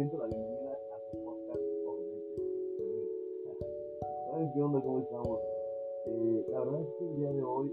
viendo la bienvenida a su podcast, obviamente. ¿Qué onda? ¿Cómo estamos? Eh, la verdad es que el día de hoy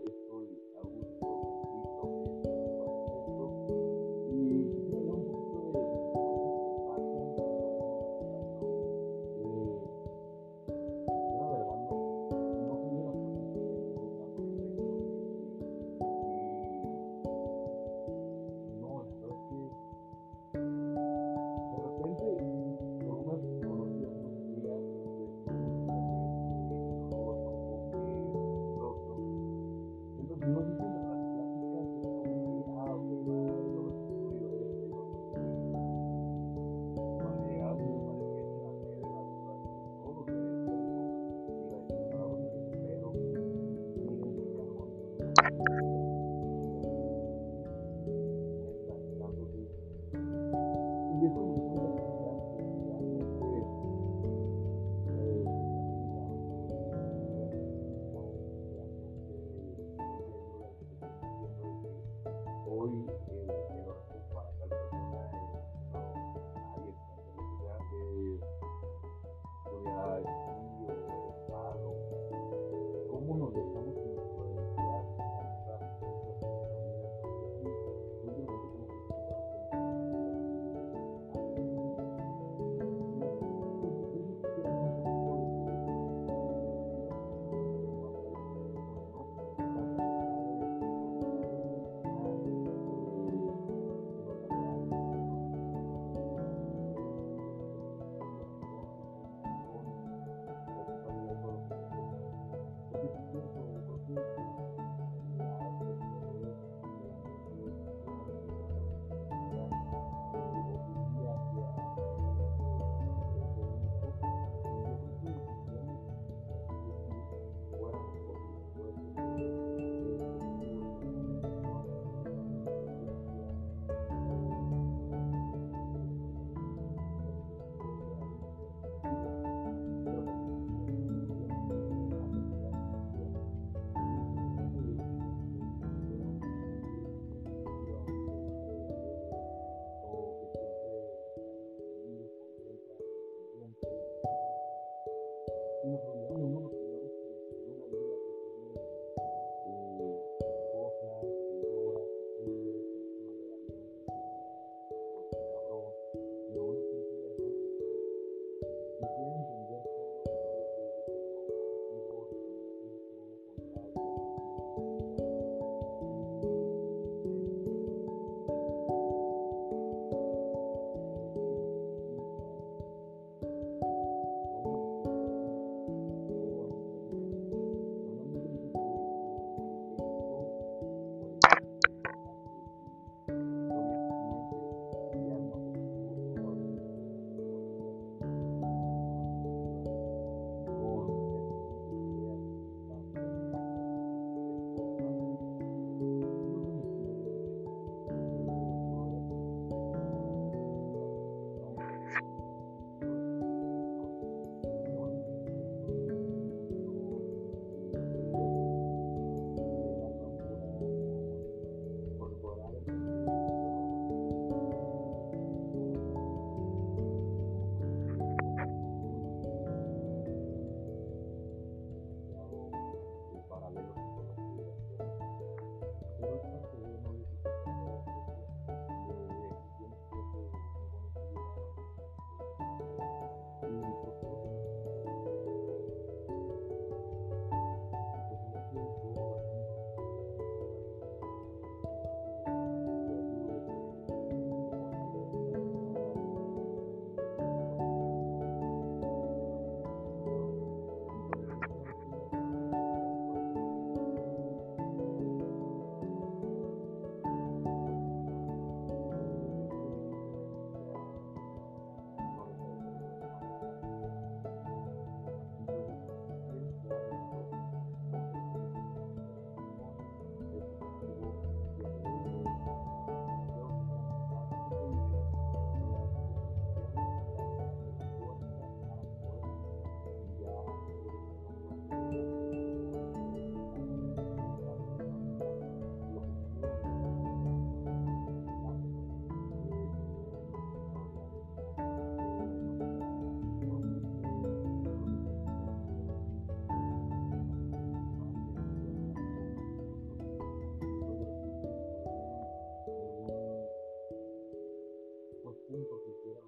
punto que quiero